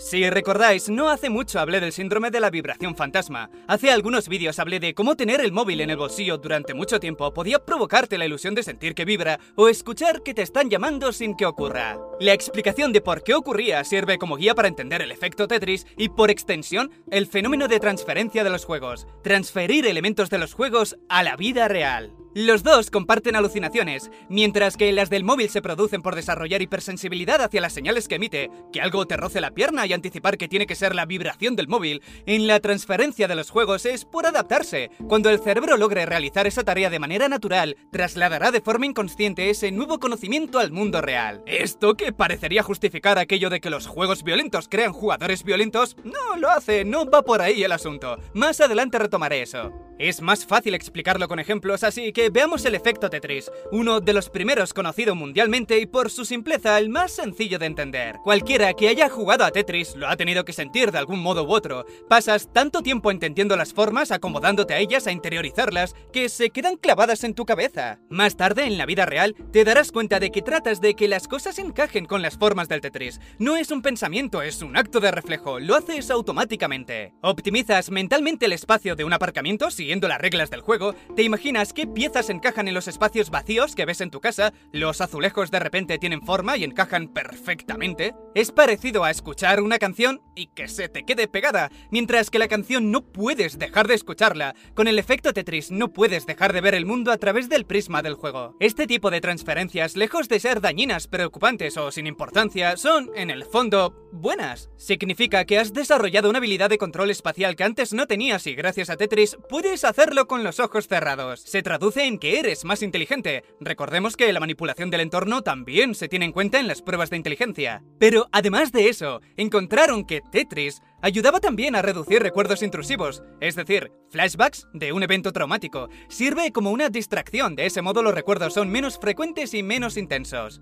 Si recordáis, no hace mucho hablé del síndrome de la vibración fantasma. Hace algunos vídeos hablé de cómo tener el móvil en el bolsillo durante mucho tiempo podía provocarte la ilusión de sentir que vibra o escuchar que te están llamando sin que ocurra. La explicación de por qué ocurría sirve como guía para entender el efecto Tetris y, por extensión, el fenómeno de transferencia de los juegos. Transferir elementos de los juegos a la vida real. Los dos comparten alucinaciones, mientras que las del móvil se producen por desarrollar hipersensibilidad hacia las señales que emite, que algo te roce la pierna y anticipar que tiene que ser la vibración del móvil, en la transferencia de los juegos es por adaptarse. Cuando el cerebro logre realizar esa tarea de manera natural, trasladará de forma inconsciente ese nuevo conocimiento al mundo real. Esto que parecería justificar aquello de que los juegos violentos crean jugadores violentos, no lo hace, no va por ahí el asunto. Más adelante retomaré eso. Es más fácil explicarlo con ejemplos, así que veamos el efecto Tetris, uno de los primeros conocido mundialmente y por su simpleza el más sencillo de entender. Cualquiera que haya jugado a Tetris lo ha tenido que sentir de algún modo u otro. Pasas tanto tiempo entendiendo las formas, acomodándote a ellas, a interiorizarlas, que se quedan clavadas en tu cabeza. Más tarde, en la vida real, te darás cuenta de que tratas de que las cosas encajen con las formas del Tetris. No es un pensamiento, es un acto de reflejo, lo haces automáticamente. Optimizas mentalmente el espacio de un aparcamiento si Siguiendo las reglas del juego, te imaginas qué piezas encajan en los espacios vacíos que ves en tu casa, los azulejos de repente tienen forma y encajan perfectamente. Es parecido a escuchar una canción y que se te quede pegada, mientras que la canción no puedes dejar de escucharla. Con el efecto Tetris no puedes dejar de ver el mundo a través del prisma del juego. Este tipo de transferencias, lejos de ser dañinas, preocupantes o sin importancia, son, en el fondo, buenas. Significa que has desarrollado una habilidad de control espacial que antes no tenías y gracias a Tetris puedes hacerlo con los ojos cerrados. Se traduce en que eres más inteligente. Recordemos que la manipulación del entorno también se tiene en cuenta en las pruebas de inteligencia. Pero además de eso, encontraron que Tetris ayudaba también a reducir recuerdos intrusivos, es decir, flashbacks de un evento traumático. Sirve como una distracción, de ese modo los recuerdos son menos frecuentes y menos intensos.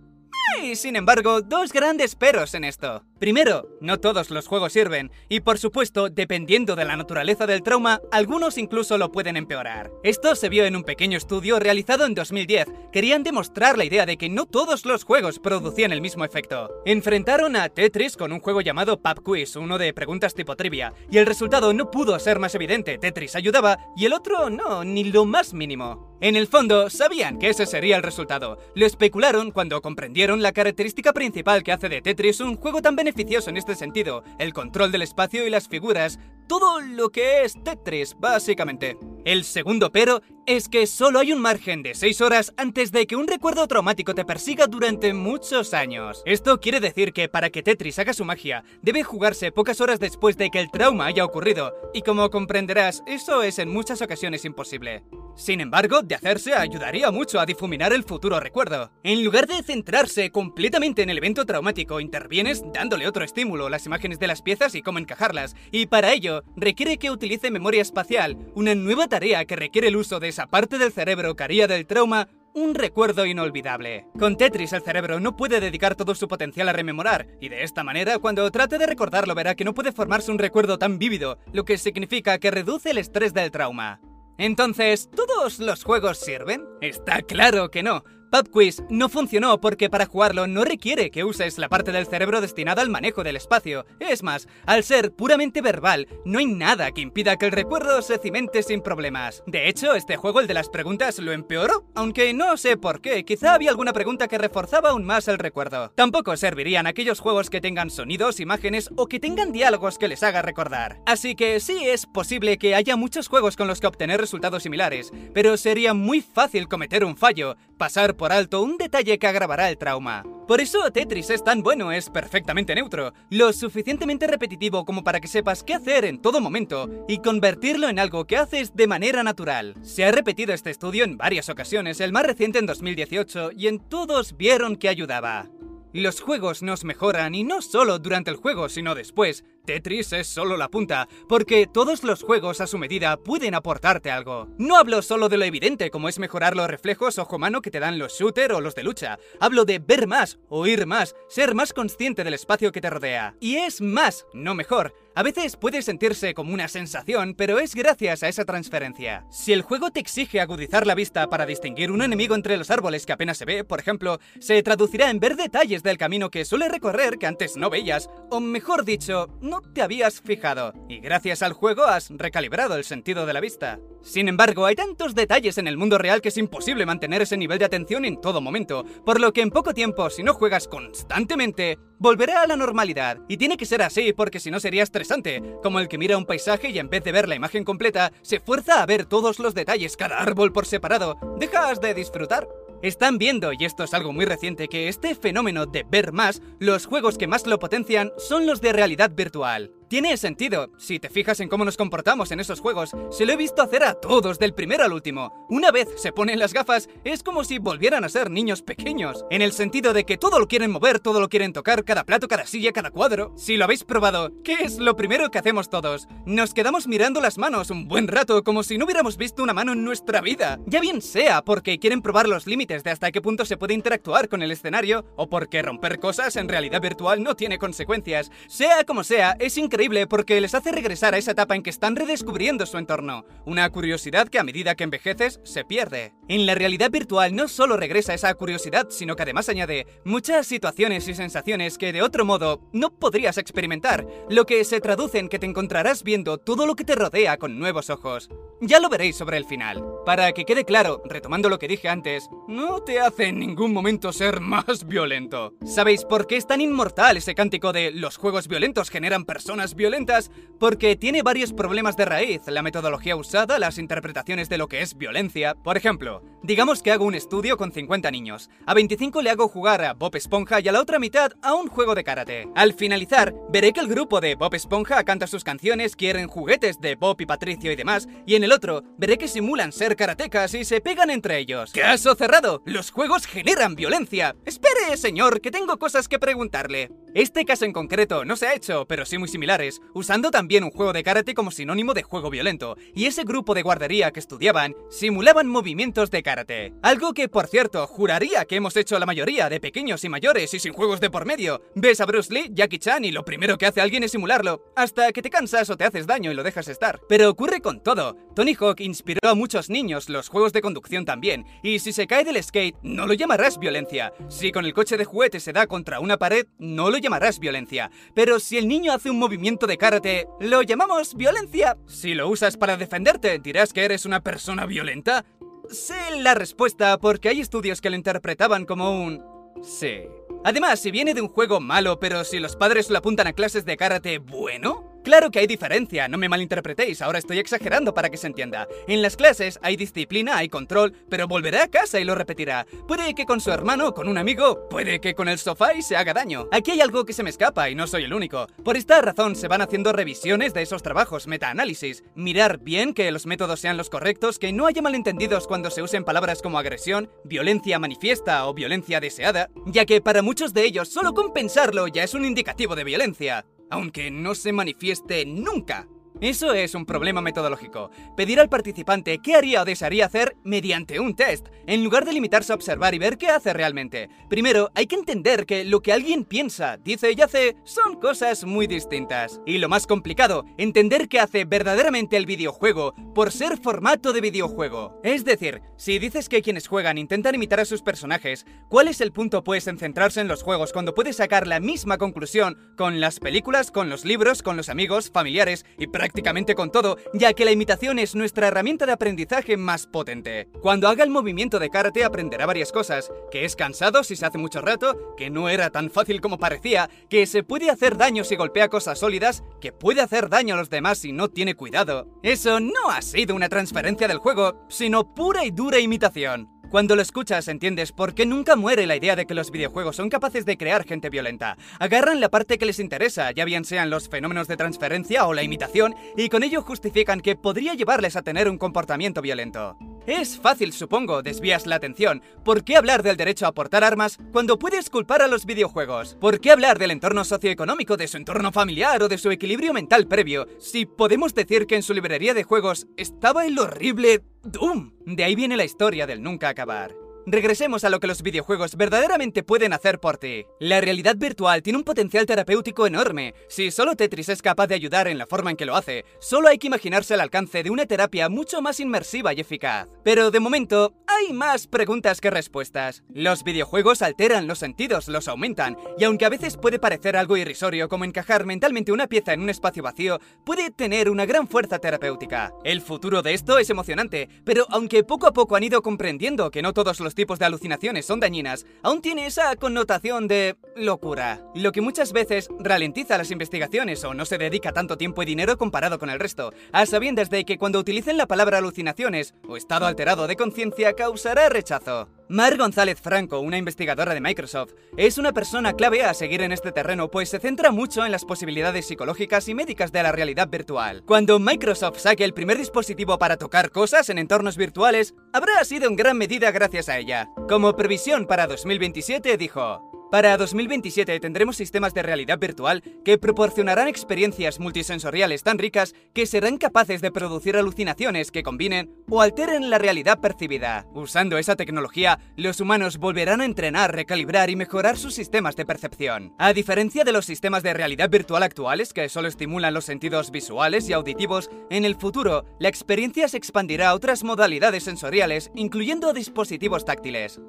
Y sin embargo, dos grandes peros en esto. Primero, no todos los juegos sirven, y por supuesto, dependiendo de la naturaleza del trauma, algunos incluso lo pueden empeorar. Esto se vio en un pequeño estudio realizado en 2010. Querían demostrar la idea de que no todos los juegos producían el mismo efecto. Enfrentaron a Tetris con un juego llamado Pub Quiz, uno de preguntas tipo trivia, y el resultado no pudo ser más evidente. Tetris ayudaba y el otro no, ni lo más mínimo. En el fondo, sabían que ese sería el resultado. Lo especularon cuando comprendieron la característica principal que hace de Tetris un juego tan beneficioso en este sentido, el control del espacio y las figuras, todo lo que es Tetris, básicamente. El segundo pero es que solo hay un margen de 6 horas antes de que un recuerdo traumático te persiga durante muchos años. Esto quiere decir que para que Tetris haga su magia, debe jugarse pocas horas después de que el trauma haya ocurrido, y como comprenderás, eso es en muchas ocasiones imposible. Sin embargo, de hacerse ayudaría mucho a difuminar el futuro recuerdo. En lugar de centrarse completamente en el evento traumático, intervienes dándole otro estímulo, las imágenes de las piezas y cómo encajarlas, y para ello requiere que utilice memoria espacial, una nueva tarea que requiere el uso de esa parte del cerebro que del trauma un recuerdo inolvidable. Con Tetris el cerebro no puede dedicar todo su potencial a rememorar, y de esta manera cuando trate de recordarlo verá que no puede formarse un recuerdo tan vívido, lo que significa que reduce el estrés del trauma. Entonces, ¿todos los juegos sirven? Está claro que no. Pub Quiz no funcionó porque para jugarlo no requiere que uses la parte del cerebro destinada al manejo del espacio. Es más, al ser puramente verbal, no hay nada que impida que el recuerdo se cimente sin problemas. De hecho, este juego, el de las preguntas, lo empeoró, aunque no sé por qué, quizá había alguna pregunta que reforzaba aún más el recuerdo. Tampoco servirían aquellos juegos que tengan sonidos, imágenes o que tengan diálogos que les haga recordar. Así que sí es posible que haya muchos juegos con los que obtener resultados similares, pero sería muy fácil cometer un fallo, pasar por alto un detalle que agravará el trauma. Por eso Tetris es tan bueno, es perfectamente neutro, lo suficientemente repetitivo como para que sepas qué hacer en todo momento y convertirlo en algo que haces de manera natural. Se ha repetido este estudio en varias ocasiones, el más reciente en 2018, y en todos vieron que ayudaba. Los juegos nos mejoran y no solo durante el juego, sino después. Tetris es solo la punta, porque todos los juegos a su medida pueden aportarte algo. No hablo solo de lo evidente, como es mejorar los reflejos ojo mano que te dan los shooter o los de lucha. Hablo de ver más, oír más, ser más consciente del espacio que te rodea. Y es más, no mejor. A veces puede sentirse como una sensación, pero es gracias a esa transferencia. Si el juego te exige agudizar la vista para distinguir un enemigo entre los árboles que apenas se ve, por ejemplo, se traducirá en ver detalles del camino que suele recorrer que antes no veías, o mejor dicho, no te habías fijado. Y gracias al juego has recalibrado el sentido de la vista. Sin embargo, hay tantos detalles en el mundo real que es imposible mantener ese nivel de atención en todo momento, por lo que en poco tiempo, si no juegas constantemente, volverá a la normalidad. Y tiene que ser así porque si no sería estresante, como el que mira un paisaje y en vez de ver la imagen completa, se fuerza a ver todos los detalles, cada árbol por separado. Dejas de disfrutar. Están viendo, y esto es algo muy reciente, que este fenómeno de ver más, los juegos que más lo potencian son los de realidad virtual. Tiene sentido. Si te fijas en cómo nos comportamos en esos juegos, se lo he visto hacer a todos, del primero al último. Una vez se ponen las gafas, es como si volvieran a ser niños pequeños. En el sentido de que todo lo quieren mover, todo lo quieren tocar, cada plato, cada silla, cada cuadro. Si lo habéis probado, ¿qué es lo primero que hacemos todos? Nos quedamos mirando las manos un buen rato, como si no hubiéramos visto una mano en nuestra vida. Ya bien sea porque quieren probar los límites de hasta qué punto se puede interactuar con el escenario, o porque romper cosas en realidad virtual no tiene consecuencias. Sea como sea, es increíble porque les hace regresar a esa etapa en que están redescubriendo su entorno, una curiosidad que a medida que envejeces se pierde. En la realidad virtual no solo regresa esa curiosidad, sino que además añade muchas situaciones y sensaciones que de otro modo no podrías experimentar, lo que se traduce en que te encontrarás viendo todo lo que te rodea con nuevos ojos. Ya lo veréis sobre el final. Para que quede claro, retomando lo que dije antes, no te hace en ningún momento ser más violento. ¿Sabéis por qué es tan inmortal ese cántico de los juegos violentos generan personas violentas? Porque tiene varios problemas de raíz, la metodología usada, las interpretaciones de lo que es violencia. Por ejemplo, digamos que hago un estudio con 50 niños. A 25 le hago jugar a Bob Esponja y a la otra mitad a un juego de karate. Al finalizar, veré que el grupo de Bob Esponja canta sus canciones, quieren juguetes de Bob y Patricio y demás, y en el otro veré que simulan ser karatecas y se pegan entre ellos. ¡Caso cerrado! ¡Los juegos generan violencia! Espere, señor, que tengo cosas que preguntarle. Este caso en concreto no se ha hecho, pero sí muy similares, usando también un juego de karate como sinónimo de juego violento, y ese grupo de guardería que estudiaban simulaban movimientos de karate. Algo que, por cierto, juraría que hemos hecho la mayoría de pequeños y mayores y sin juegos de por medio. Ves a Bruce Lee, Jackie Chan y lo primero que hace alguien es simularlo, hasta que te cansas o te haces daño y lo dejas estar. Pero ocurre con todo. Tony Hawk inspiró a muchos niños, los juegos de conducción también, y si se cae del skate, no lo llamarás violencia. Si con el coche de juguete se da contra una pared, no lo llamarás violencia. Pero si el niño hace un movimiento de karate, ¿lo llamamos violencia? Si lo usas para defenderte, ¿dirás que eres una persona violenta? Sé la respuesta porque hay estudios que lo interpretaban como un... Sí. Además, si viene de un juego malo, pero si los padres lo apuntan a clases de karate bueno, Claro que hay diferencia, no me malinterpretéis, ahora estoy exagerando para que se entienda. En las clases hay disciplina, hay control, pero volverá a casa y lo repetirá. Puede que con su hermano, con un amigo, puede que con el sofá y se haga daño. Aquí hay algo que se me escapa y no soy el único. Por esta razón se van haciendo revisiones de esos trabajos, metaanálisis. Mirar bien que los métodos sean los correctos, que no haya malentendidos cuando se usen palabras como agresión, violencia manifiesta o violencia deseada, ya que para muchos de ellos solo con pensarlo ya es un indicativo de violencia aunque no se manifieste nunca. Eso es un problema metodológico. Pedir al participante qué haría o desearía hacer mediante un test, en lugar de limitarse a observar y ver qué hace realmente. Primero, hay que entender que lo que alguien piensa, dice y hace son cosas muy distintas. Y lo más complicado, entender qué hace verdaderamente el videojuego por ser formato de videojuego. Es decir, si dices que quienes juegan intentan imitar a sus personajes, ¿cuál es el punto pues en centrarse en los juegos cuando puedes sacar la misma conclusión con las películas, con los libros, con los amigos, familiares y prácticamente prácticamente con todo, ya que la imitación es nuestra herramienta de aprendizaje más potente. Cuando haga el movimiento de karate aprenderá varias cosas, que es cansado si se hace mucho rato, que no era tan fácil como parecía, que se puede hacer daño si golpea cosas sólidas, que puede hacer daño a los demás si no tiene cuidado. Eso no ha sido una transferencia del juego, sino pura y dura imitación. Cuando lo escuchas entiendes por qué nunca muere la idea de que los videojuegos son capaces de crear gente violenta. Agarran la parte que les interesa, ya bien sean los fenómenos de transferencia o la imitación, y con ello justifican que podría llevarles a tener un comportamiento violento. Es fácil, supongo, desvías la atención. ¿Por qué hablar del derecho a portar armas cuando puedes culpar a los videojuegos? ¿Por qué hablar del entorno socioeconómico, de su entorno familiar o de su equilibrio mental previo si podemos decir que en su librería de juegos estaba el horrible Doom? De ahí viene la historia del nunca acabar. Regresemos a lo que los videojuegos verdaderamente pueden hacer por ti. La realidad virtual tiene un potencial terapéutico enorme. Si solo Tetris es capaz de ayudar en la forma en que lo hace, solo hay que imaginarse el alcance de una terapia mucho más inmersiva y eficaz. Pero de momento, hay más preguntas que respuestas. Los videojuegos alteran los sentidos, los aumentan, y aunque a veces puede parecer algo irrisorio como encajar mentalmente una pieza en un espacio vacío, puede tener una gran fuerza terapéutica. El futuro de esto es emocionante, pero aunque poco a poco han ido comprendiendo que no todos los tipos de alucinaciones son dañinas, aún tiene esa connotación de locura, lo que muchas veces ralentiza las investigaciones o no se dedica tanto tiempo y dinero comparado con el resto, a sabiendas de que cuando utilicen la palabra alucinaciones o estado alterado de conciencia causará rechazo. Mar González Franco, una investigadora de Microsoft, es una persona clave a seguir en este terreno pues se centra mucho en las posibilidades psicológicas y médicas de la realidad virtual. Cuando Microsoft saque el primer dispositivo para tocar cosas en entornos virtuales, habrá sido en gran medida gracias a ella. Como previsión para 2027 dijo, para 2027 tendremos sistemas de realidad virtual que proporcionarán experiencias multisensoriales tan ricas que serán capaces de producir alucinaciones que combinen o alteren la realidad percibida. Usando esa tecnología, los humanos volverán a entrenar, recalibrar y mejorar sus sistemas de percepción. A diferencia de los sistemas de realidad virtual actuales que solo estimulan los sentidos visuales y auditivos, en el futuro la experiencia se expandirá a otras modalidades sensoriales, incluyendo dispositivos táctiles.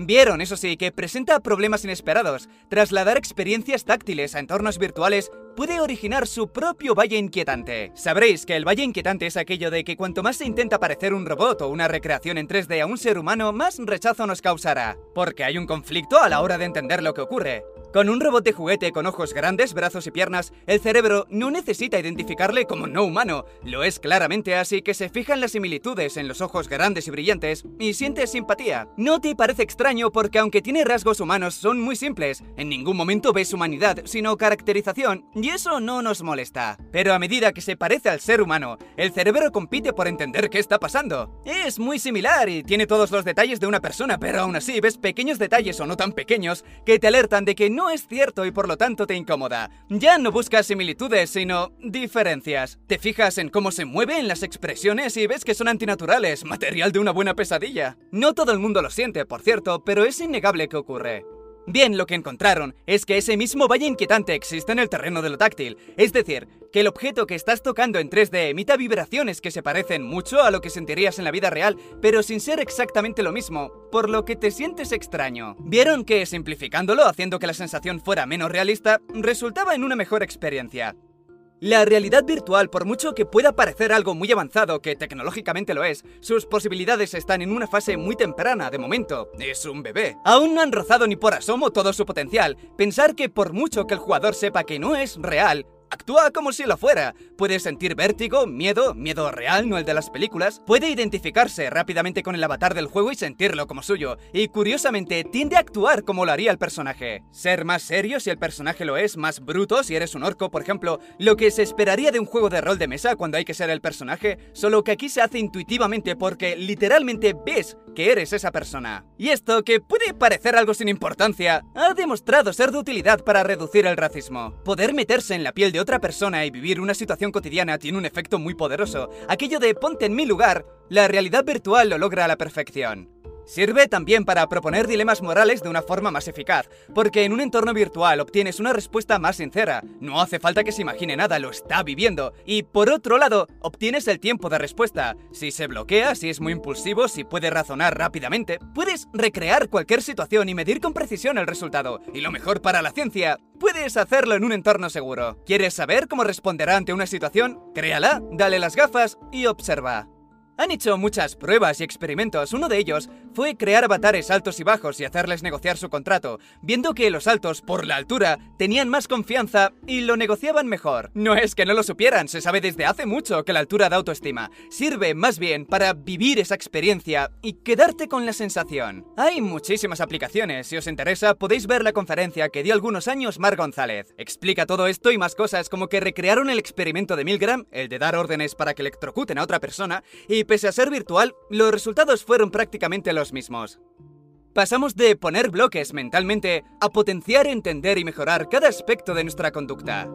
Vieron, eso sí, que presenta problemas inesperados. Trasladar experiencias táctiles a entornos virtuales puede originar su propio valle inquietante. Sabréis que el valle inquietante es aquello de que cuanto más se intenta parecer un robot o una recreación en 3D a un ser humano, más rechazo nos causará. Porque hay un conflicto a la hora de entender lo que ocurre. Con un robot de juguete con ojos grandes, brazos y piernas, el cerebro no necesita identificarle como no humano. Lo es claramente así que se fijan las similitudes en los ojos grandes y brillantes y siente simpatía. No te parece extraño porque aunque tiene rasgos humanos son muy simples, en ningún momento ves humanidad, sino caracterización, y eso no nos molesta. Pero a medida que se parece al ser humano, el cerebro compite por entender qué está pasando. Es muy similar y tiene todos los detalles de una persona, pero aún así ves pequeños detalles o no tan pequeños que te alertan de que no es cierto y por lo tanto te incomoda. Ya no buscas similitudes, sino diferencias. Te fijas en cómo se mueve en las expresiones y ves que son antinaturales, material de una buena pesadilla. No todo el mundo lo siente, por cierto, pero es innegable que ocurre. Bien, lo que encontraron es que ese mismo valle inquietante existe en el terreno de lo táctil, es decir, que el objeto que estás tocando en 3D emita vibraciones que se parecen mucho a lo que sentirías en la vida real, pero sin ser exactamente lo mismo, por lo que te sientes extraño. Vieron que, simplificándolo, haciendo que la sensación fuera menos realista, resultaba en una mejor experiencia. La realidad virtual, por mucho que pueda parecer algo muy avanzado, que tecnológicamente lo es, sus posibilidades están en una fase muy temprana de momento. Es un bebé. Aún no han rozado ni por asomo todo su potencial. Pensar que por mucho que el jugador sepa que no es real, Actúa como si lo fuera. Puede sentir vértigo, miedo, miedo real, no el de las películas. Puede identificarse rápidamente con el avatar del juego y sentirlo como suyo. Y curiosamente, tiende a actuar como lo haría el personaje. Ser más serio si el personaje lo es, más bruto si eres un orco, por ejemplo. Lo que se esperaría de un juego de rol de mesa cuando hay que ser el personaje, solo que aquí se hace intuitivamente porque literalmente ves que eres esa persona. Y esto, que puede parecer algo sin importancia, ha demostrado ser de utilidad para reducir el racismo. Poder meterse en la piel de otra persona y vivir una situación cotidiana tiene un efecto muy poderoso. Aquello de ponte en mi lugar, la realidad virtual lo logra a la perfección. Sirve también para proponer dilemas morales de una forma más eficaz, porque en un entorno virtual obtienes una respuesta más sincera, no hace falta que se imagine nada, lo está viviendo, y por otro lado, obtienes el tiempo de respuesta. Si se bloquea, si es muy impulsivo, si puede razonar rápidamente, puedes recrear cualquier situación y medir con precisión el resultado, y lo mejor para la ciencia, puedes hacerlo en un entorno seguro. ¿Quieres saber cómo responderá ante una situación? Créala, dale las gafas y observa. Han hecho muchas pruebas y experimentos. Uno de ellos fue crear avatares altos y bajos y hacerles negociar su contrato, viendo que los altos, por la altura, tenían más confianza y lo negociaban mejor. No es que no lo supieran, se sabe desde hace mucho que la altura da autoestima. Sirve más bien para vivir esa experiencia y quedarte con la sensación. Hay muchísimas aplicaciones. Si os interesa, podéis ver la conferencia que dio algunos años Mar González. Explica todo esto y más cosas como que recrearon el experimento de Milgram, el de dar órdenes para que electrocuten a otra persona, y pese a ser virtual, los resultados fueron prácticamente los mismos. Pasamos de poner bloques mentalmente a potenciar, entender y mejorar cada aspecto de nuestra conducta.